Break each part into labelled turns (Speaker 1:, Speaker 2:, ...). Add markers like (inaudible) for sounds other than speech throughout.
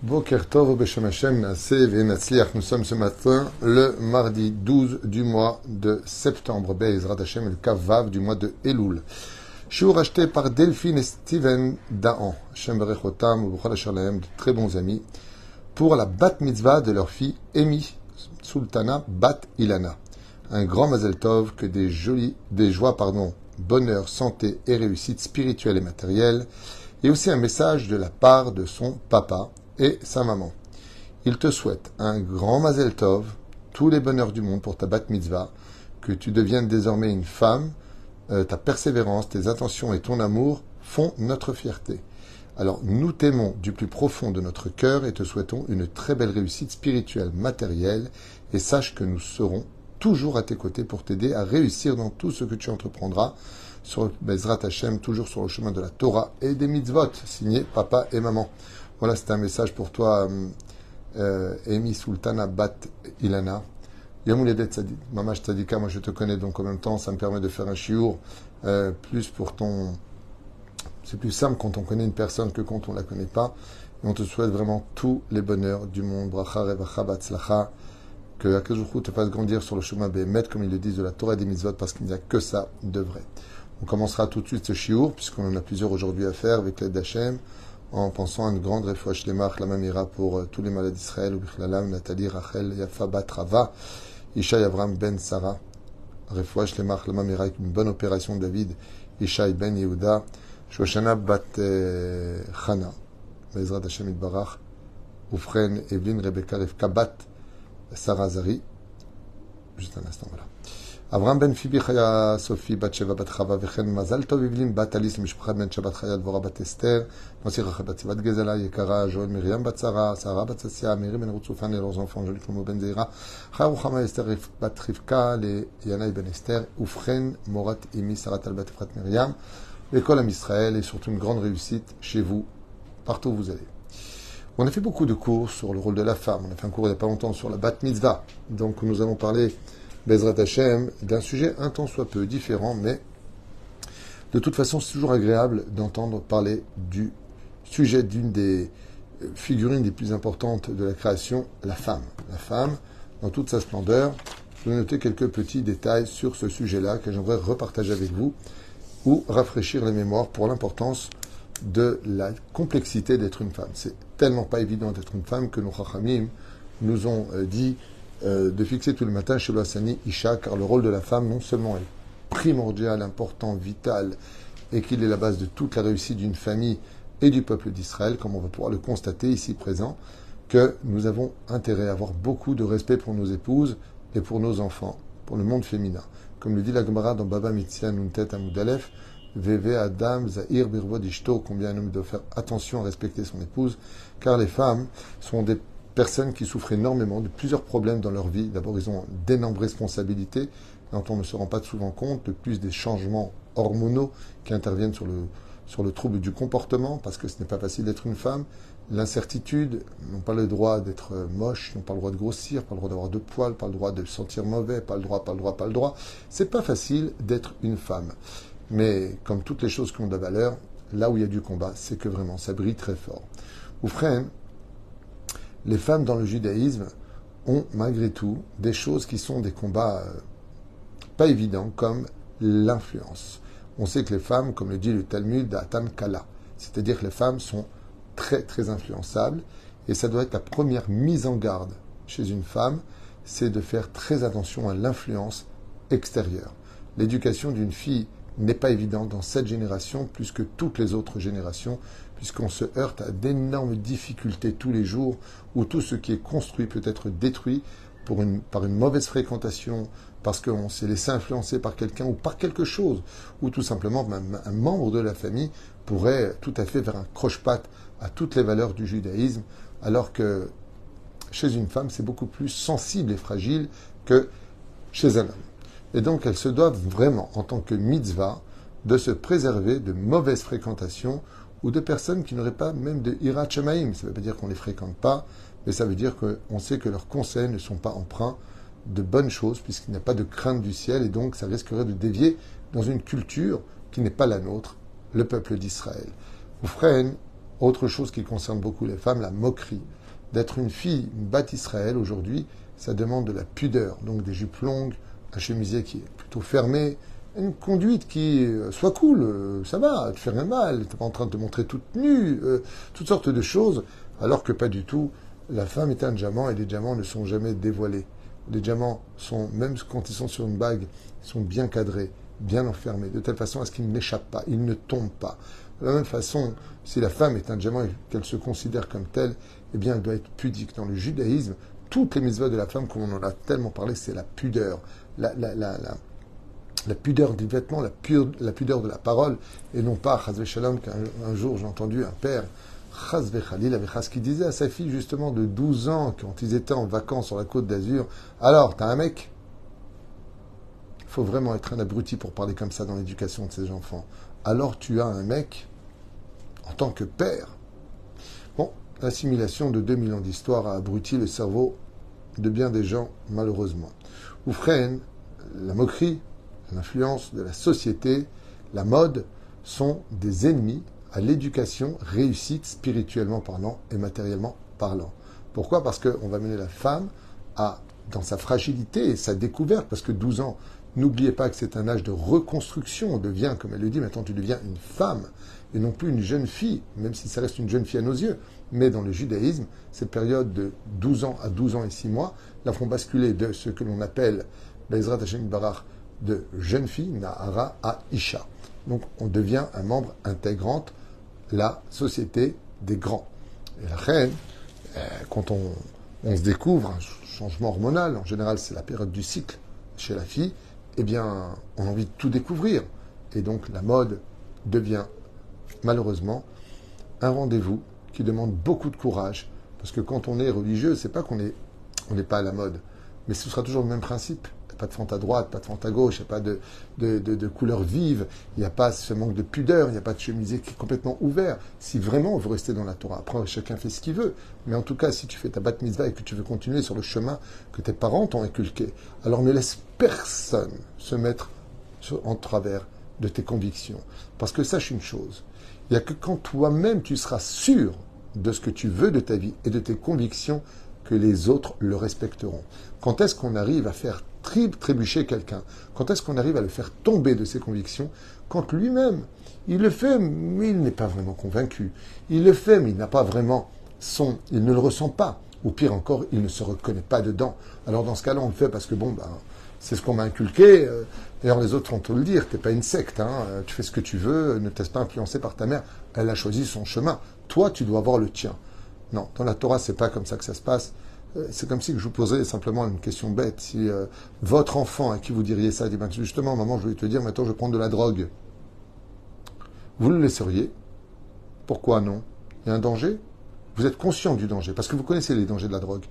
Speaker 1: Nous sommes ce matin le mardi 12 du mois de septembre. Be'ezrat Hashem le Kavav du mois de Elul. Shiur acheté par Delphine et Steven Daan. Hashem Berechotam de très bons amis, pour la bat mitzvah de leur fille Emi Sultana Bat Ilana. Un grand Mazel Tov que des jolis, des joies, pardon, bonheur, santé et réussite spirituelle et matérielle et aussi un message de la part de son papa, et sa maman. Il te souhaite un grand Mazel Tov, tous les bonheurs du monde pour ta bat mitzvah, que tu deviennes désormais une femme, euh, ta persévérance, tes intentions et ton amour font notre fierté. Alors nous t'aimons du plus profond de notre cœur et te souhaitons une très belle réussite spirituelle, matérielle, et sache que nous serons toujours à tes côtés pour t'aider à réussir dans tout ce que tu entreprendras sur Bezrat Hashem, toujours sur le chemin de la Torah et des mitzvot, signé papa et maman. Voilà, c'était un message pour toi, euh, Amy Sultana Bat Ilana. Yamouledet Mamash Tzadika, moi je te connais donc en même temps, ça me permet de faire un chiour euh, plus pour ton. C'est plus simple quand on connaît une personne que quand on la connaît pas. Et on te souhaite vraiment tous les bonheurs du monde. Bracha Revacha Batzlacha. Que Akajuchu te fasse grandir sur le chemin Behemet, comme ils le disent de la Torah des mitzvot, parce qu'il n'y a que ça de vrai. On commencera tout de suite ce chiour, puisqu'on en a plusieurs aujourd'hui à faire avec l'aide d'Hachem en pensant à une grande refouach lemach, la mamira pour tous les malades d'Israël, ou bichlalam, Nathalie, Rachel, Yafa, Batrava, Ishaï, Avram, Ben, Sarah, refouach lemach, la mamira, avec une bonne opération David, Ishaï, Ben, Yehuda, Shoshana, Bat, Chana, Bezrat Hashem, Barach, Oufren, Evelyn, Rebecca, Rivka, Bat, Sarah, Zari, juste un instant, voilà. אברהם בן פיבי חיה סופי בת שבע בת חווה וכן מזל טוב יבלין בת אליס למשפחת בן שבת חיה דבורה בת אסתר נוסי רחל בת סיבת גזלה יקרה ז'ואל מרים בת שרה שרה בת ששיה מירי בן רוצופן ללא enfants ג'ולי שלמה בן זעירה חיה רוחמה אסתר בת רבקה לינאי בן אסתר ובכן מורת אמי שרת על בת אפרת מרים וכל עם ישראל et surtout une grande réussite chez vous partout où vous allez On a fait beaucoup de cours sur le rôle de la femme. On a fait un cours il n'y a pas longtemps sur la bat mitzvah. Donc nous allons parler Bezrat Hashem, d'un sujet un tant soit peu différent, mais de toute façon, c'est toujours agréable d'entendre parler du sujet d'une des figurines les plus importantes de la création, la femme. La femme, dans toute sa splendeur. Je vais noter quelques petits détails sur ce sujet-là que j'aimerais repartager avec vous ou rafraîchir les mémoires pour l'importance de la complexité d'être une femme. C'est tellement pas évident d'être une femme que nos chachamim nous ont dit euh, de fixer tout le matin chez l'Assani Isha, car le rôle de la femme non seulement est primordial, important, vital, et qu'il est la base de toute la réussite d'une famille et du peuple d'Israël, comme on va pouvoir le constater ici présent, que nous avons intérêt à avoir beaucoup de respect pour nos épouses et pour nos enfants, pour le monde féminin. Comme le dit la Gemara dans Baba Mitzia Nuntet Amoudalef, Veve Adam Zahir Birvod Ishto, combien un homme doit faire attention à respecter son épouse, car les femmes sont des personnes qui souffrent énormément de plusieurs problèmes dans leur vie. D'abord, ils ont d'énormes responsabilités dont on ne se rend pas souvent compte, de plus des changements hormonaux qui interviennent sur le, sur le trouble du comportement, parce que ce n'est pas facile d'être une femme. L'incertitude, n'ont pas le droit d'être moche, n'ont pas le droit de grossir, pas le droit d'avoir de poils, pas le droit de se sentir mauvais, pas le droit, pas le droit, pas le droit. C'est pas facile d'être une femme. Mais comme toutes les choses qui ont de la valeur, là où il y a du combat, c'est que vraiment ça brille très fort. Oufren, les femmes dans le judaïsme ont malgré tout des choses qui sont des combats euh, pas évidents, comme l'influence. On sait que les femmes, comme le dit le Talmud d'Atan Kala, c'est-à-dire que les femmes sont très très influençables, et ça doit être la première mise en garde chez une femme, c'est de faire très attention à l'influence extérieure. L'éducation d'une fille n'est pas évidente dans cette génération plus que toutes les autres générations, puisqu'on se heurte à d'énormes difficultés tous les jours, où tout ce qui est construit peut être détruit par une mauvaise fréquentation, parce qu'on s'est laissé influencer par quelqu'un ou par quelque chose, ou tout simplement même un membre de la famille pourrait tout à fait faire un croche-patte à toutes les valeurs du judaïsme, alors que chez une femme, c'est beaucoup plus sensible et fragile que chez un homme. Et donc, elles se doivent vraiment, en tant que mitzvah, de se préserver de mauvaises fréquentations ou de personnes qui n'auraient pas même de shamaim. Ça ne veut pas dire qu'on ne les fréquente pas, mais ça veut dire qu'on sait que leurs conseils ne sont pas empreints de bonnes choses, puisqu'il n'y a pas de crainte du ciel, et donc ça risquerait de dévier dans une culture qui n'est pas la nôtre, le peuple d'Israël. Oufren, Autre chose qui concerne beaucoup les femmes, la moquerie. D'être une fille, une batte Israël aujourd'hui, ça demande de la pudeur. Donc des jupes longues, un chemisier qui est plutôt fermé, une conduite qui euh, soit cool, euh, ça va, te fait rien mal, t'es pas en train de te montrer toute nue, euh, toutes sortes de choses, alors que pas du tout. La femme est un diamant et les diamants ne sont jamais dévoilés. Les diamants sont, même quand ils sont sur une bague, sont bien cadrés, bien enfermés, de telle façon à ce qu'ils n'échappent pas, ils ne tombent pas. De la même façon, si la femme est un diamant et qu'elle se considère comme telle, eh bien, elle doit être pudique. Dans le judaïsme, toutes les mitzvahs de la femme, comme on en a tellement parlé, c'est la pudeur, la, pudeur du vêtement, la, pudeur de la parole, et non pas, Shalom, qu'un jour j'ai entendu un père, Khalil qui disait à sa fille justement de 12 ans, quand ils étaient en vacances sur la côte d'Azur, alors, t'as un mec? Il faut vraiment être un abruti pour parler comme ça dans l'éducation de ses enfants. Alors tu as un mec en tant que père. L'assimilation de 2000 ans d'histoire a abruti le cerveau de bien des gens, malheureusement. Ou la moquerie, l'influence de la société, la mode sont des ennemis à l'éducation réussite spirituellement parlant et matériellement parlant. Pourquoi? Parce qu'on va mener la femme à, dans sa fragilité et sa découverte, parce que 12 ans, n'oubliez pas que c'est un âge de reconstruction, on devient, comme elle le dit, maintenant tu deviens une femme et non plus une jeune fille, même si ça reste une jeune fille à nos yeux. Mais dans le judaïsme, cette période de 12 ans à 12 ans et 6 mois la font basculer de ce que l'on appelle Bezrat Hashem Barach de jeune fille, Nahara, à Isha. Donc on devient un membre intégrant la société des grands. Et la reine, euh, quand on, on se découvre un changement hormonal, en général c'est la période du cycle chez la fille, eh bien on a envie de tout découvrir. Et donc la mode devient malheureusement un rendez-vous qui demande beaucoup de courage. Parce que quand on est religieux, c'est pas qu'on est, on n'est pas à la mode, mais ce sera toujours le même principe. Pas de fente à droite, pas de fente à gauche, il n'y a pas de, de, de, couleur vive, il n'y a pas ce manque de pudeur, il n'y a pas de chemisier qui est complètement ouvert. Si vraiment on veut rester dans la Torah, après chacun fait ce qu'il veut. Mais en tout cas, si tu fais ta bat mitzvah et que tu veux continuer sur le chemin que tes parents t'ont inculqué, alors ne laisse personne se mettre en travers de tes convictions. Parce que sache une chose, il n'y a que quand toi-même tu seras sûr de ce que tu veux de ta vie et de tes convictions que les autres le respecteront. Quand est-ce qu'on arrive à faire trébucher quelqu'un? Quand est-ce qu'on arrive à le faire tomber de ses convictions? Quand lui-même, il le fait, mais il n'est pas vraiment convaincu. Il le fait, mais il n'a pas vraiment son... Il ne le ressent pas. Ou pire encore, il ne se reconnaît pas dedans. Alors dans ce cas-là, on le fait parce que, bon, ben, c'est ce qu'on m'a inculqué. Euh, d'ailleurs, les autres vont te le dire. Tu n'es pas une secte. Hein. Euh, tu fais ce que tu veux. Ne te laisse pas influencer par ta mère. Elle a choisi son chemin. Toi, tu dois avoir le tien. Non, dans la Torah, c'est pas comme ça que ça se passe. Euh, c'est comme si je vous posais simplement une question bête. Si votre enfant à qui vous diriez ça dit ben, justement, maman, je vais te dire, maintenant, je prends de la drogue. Vous le laisseriez? Pourquoi non? Il y a un danger? Vous êtes conscient du danger parce que vous connaissez les dangers de la drogue.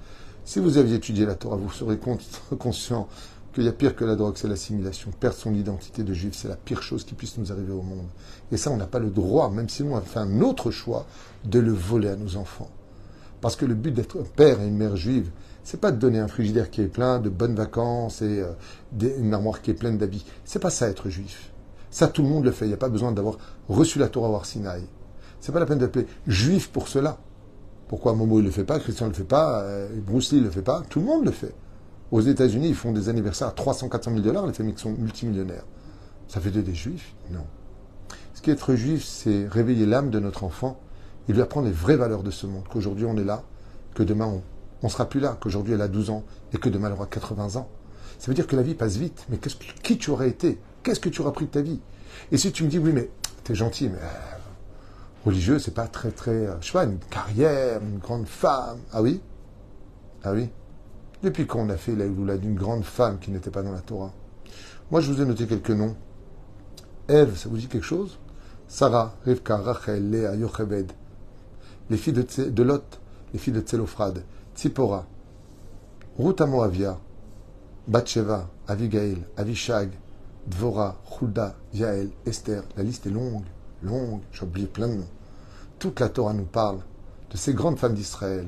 Speaker 1: Si vous aviez étudié la Torah, vous serez (laughs) conscient qu'il y a pire que la drogue, c'est l'assimilation. Perdre son identité de juif, c'est la pire chose qui puisse nous arriver au monde. Et ça, on n'a pas le droit, même si on a fait un autre choix, de le voler à nos enfants. Parce que le but d'être un père et une mère juive, c'est pas de donner un frigidaire qui est plein de bonnes vacances et euh, une armoire qui est pleine d'habits. C'est pas ça être juif. Ça, tout le monde le fait. Il n'y a pas besoin d'avoir reçu la Torah Ce C'est pas la peine d'appeler juif pour cela. Pourquoi Momo ne le fait pas, Christian ne le fait pas, euh, Bruce Lee ne le fait pas? Tout le monde le fait. Aux États-Unis, ils font des anniversaires à 300, 400 000 dollars, les familles qui sont multimillionnaires. Ça fait des juifs? Non. Ce qui est être juif, c'est réveiller l'âme de notre enfant et lui apprendre les vraies valeurs de ce monde. Qu'aujourd'hui on est là, que demain on ne sera plus là, qu'aujourd'hui elle a 12 ans et que demain elle aura 80 ans. Ça veut dire que la vie passe vite. Mais qui tu aurais été? Qu'est-ce que tu auras pris de ta vie? Et si tu me dis, oui, mais tu es gentil, mais euh, religieux, c'est pas très, très. Euh, je sais pas, une carrière, une grande femme. Ah oui? Ah oui? Depuis quand on a fait la d'une grande femme qui n'était pas dans la Torah Moi, je vous ai noté quelques noms. Ève, ça vous dit quelque chose? Sarah, Rivka, Rachel, Léa, Yochebed. Les filles de, Lot, les filles de Tselophrad, Tzipora, Ruth Moavia, Bathsheba, Avigail, Avishag, Dvora, Hulda, Yael, Esther. La liste est longue, longue, j'ai oublié plein de noms. Toute la Torah nous parle de ces grandes femmes d'Israël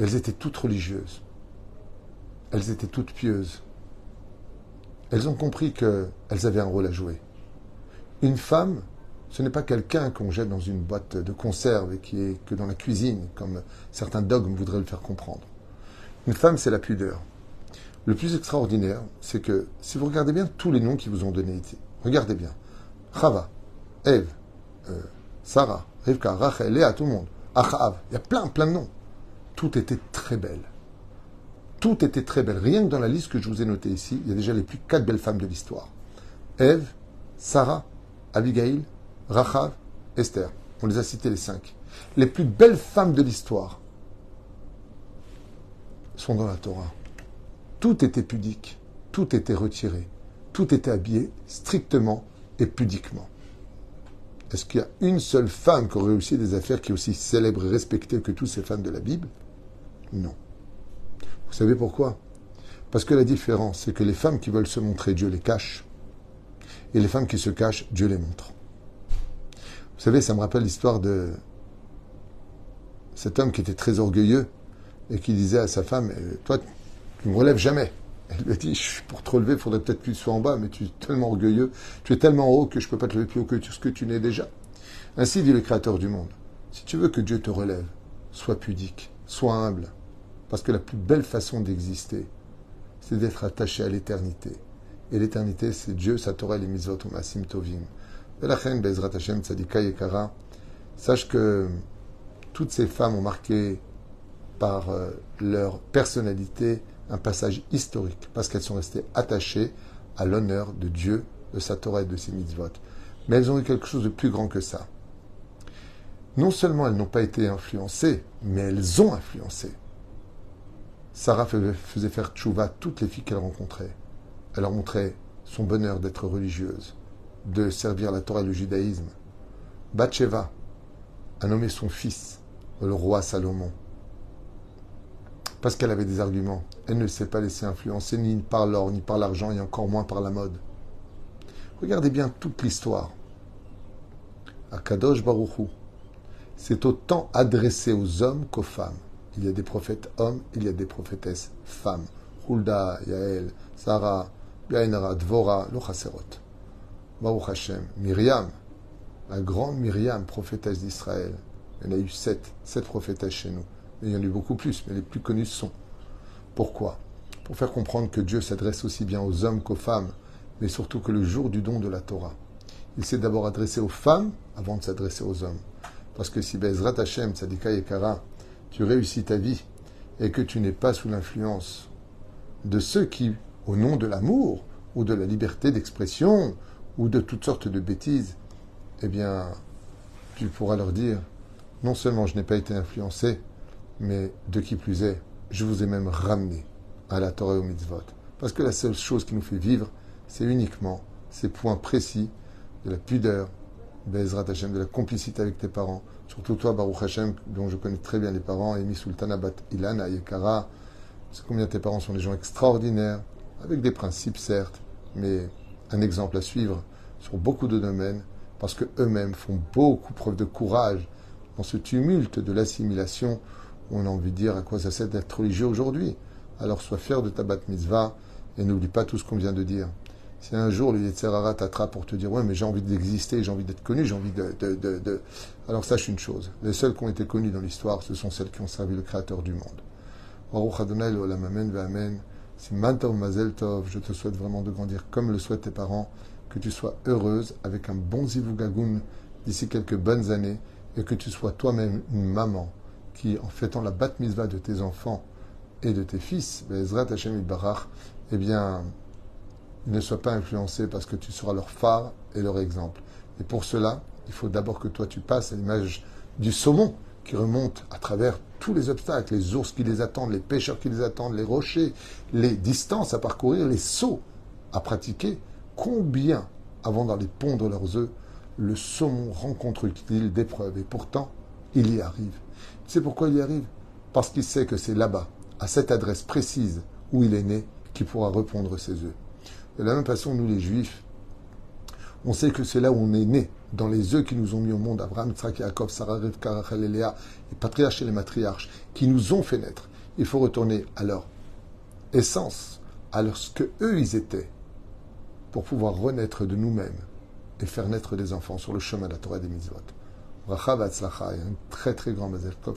Speaker 1: elles étaient toutes religieuses. Elles étaient toutes pieuses. Elles ont compris qu'elles avaient un rôle à jouer. Une femme Ce n'est pas quelqu'un qu'on jette dans une boîte de conserve et qui est que dans la cuisine, comme certains dogmes voudraient le faire comprendre. Une femme, c'est la pudeur. Le plus extraordinaire, c'est que si vous regardez bien tous les noms qui vous ont donnés ici, regardez bien. Chava, Eve, euh, Sarah, Rivka, Rachel, Léa, tout le monde. Achav, il y a plein, plein de noms. Tout était très belle. Tout était très belle. Rien que dans la liste que je vous ai notée ici, il y a déjà les plus quatre belles femmes de l'histoire. Ève, Sarah, Abigail, Rachav, Esther. On les a citées les cinq. Les plus belles femmes de l'histoire sont dans la Torah. Tout était pudique, tout était retiré, tout était habillé strictement et pudiquement. Est-ce qu'il y a une seule femme qui aurait réussi des affaires qui est aussi célèbre et respectée que toutes ces femmes de la Bible? Non. Vous savez pourquoi? Parce que la différence, c'est que les femmes qui veulent se montrer, Dieu les cache. Et les femmes qui se cachent, Dieu les montre. Vous savez, ça me rappelle l'histoire de cet homme qui était très orgueilleux et qui disait à sa femme, euh, toi, tu ne me relèves jamais. Elle lui a dit, pour te relever, il faudrait peut-être que tu sois en bas, mais tu es tellement orgueilleux, tu es tellement haut que je ne peux pas te lever plus haut que ce que tu n'es déjà. Ainsi dit le Créateur du monde. Si tu veux que Dieu te relève, sois pudique, sois humble, parce que la plus belle façon d'exister, c'est d'être attaché à l'éternité. Et l'éternité, c'est Dieu, sa Torah, les mitzvot, masim tovim. Sache que toutes ces femmes ont marqué par euh, leur personnalité un passage historique, parce qu'elles sont restées attachées à l'honneur de Dieu, de sa Torah et de ses mitzvot. Mais elles ont eu quelque chose de plus grand que ça. Non seulement elles n'ont pas été influencées, mais elles ont influencé. Sarah faisait faire tchouva toutes les filles qu'elle rencontrait. Elle leur montrait son bonheur d'être religieuse, de servir la Torah et le judaïsme. Bathsheba a nommé son fils le roi Salomon parce qu'elle avait des arguments. Elle ne s'est pas laissée influencer ni par l'or, ni par l'argent, et encore moins par la mode. Regardez bien toute l'histoire. Akadosh Baruchou, c'est autant adressé aux hommes qu'aux femmes. Il y a des prophètes hommes, il y a des prophétesses femmes. Hulda, Yael, Sarah, Yainara, Dvora, Lochaserot. Baruch Hashem, Myriam, la grande Myriam, prophétesse d'Israël. Il y en a eu sept, sept prophétesses chez nous il y en a eu beaucoup plus, mais les plus connus sont. Pourquoi? Pour faire comprendre que Dieu s'adresse aussi bien aux hommes qu'aux femmes, mais surtout que le jour du don de la Torah. Il s'est d'abord adressé aux femmes avant de s'adresser aux hommes. Parce que si Bezrat Hashem, Sadika et Kara, tu réussis ta vie et que tu n'es pas sous l'influence de ceux qui, au nom de l'amour ou de la liberté d'expression ou de toutes sortes de bêtises, eh bien, tu pourras leur dire, non seulement je n'ai pas été influencé, mais de qui plus est, je vous ai même ramené à la Torah et au mitzvot. Parce que la seule chose qui nous fait vivre, c'est uniquement ces points précis de la pudeur, Bezrat Hashem, de la complicité avec tes parents. Surtout toi, Baruch Hashem, dont je connais très bien les parents, Emi Sultana Bat Ilana Yekara. C'est combien tes parents sont des gens extraordinaires, avec des principes certes, mais un exemple à suivre sur beaucoup de domaines, parce que eux-mêmes font beaucoup preuve de courage dans ce tumulte de l'assimilation on a envie de dire à quoi ça sert d'être religieux aujourd'hui. Alors sois fier de ta bat mitzvah et n'oublie pas tout ce qu'on vient de dire. Si un jour le Yetzerara t'attrape pour te dire ouais mais j'ai envie d'exister, j'ai envie d'être connu, j'ai envie de, de, de, Alors sache une chose, les seules qui ont été connues dans l'histoire, ce sont celles qui ont servi le Créateur du monde. Baruch Adonai Amen Amen. Si Mazel Tov, je te souhaite vraiment de grandir comme le souhaitent tes parents, que tu sois heureuse avec un bon Zivugagoun d'ici quelques bonnes années et que tu sois toi-même une maman qui, en fêtant la bat mitzvah de tes enfants et de tes fils, Bezrat Hashem Barach, eh bien, ne sois pas influencé parce que tu seras leur phare et leur exemple. Et pour cela, il faut d'abord que toi tu passes à l'image du saumon qui remonte à travers tous les obstacles, les ours qui les attendent, les pêcheurs qui les attendent, les rochers, les distances à parcourir, les sauts à pratiquer. Combien, avant d'aller pondre leurs œufs, le saumon rencontre-t-il d'épreuves Et pourtant, il y arrive. C'est pourquoi il y arrive? Parce qu'il sait que c'est là-bas, à cette adresse précise où il est né, qu'il pourra répondre ses œufs. De la même façon, nous les Juifs, on sait que c'est là où on est né, dans les œufs qui nous ont mis au monde, Abraham, Tzrak, Yaakov, Sarah, Rivka, Léa, les patriarches et les matriarches, qui nous ont fait naître. Il faut retourner à leur essence, à ce que eux ils étaient, pour pouvoir renaître de nous-mêmes et faire naître des enfants sur le chemin de la Torah des mitzvot. Bracha et un très très grand Mazel Tov.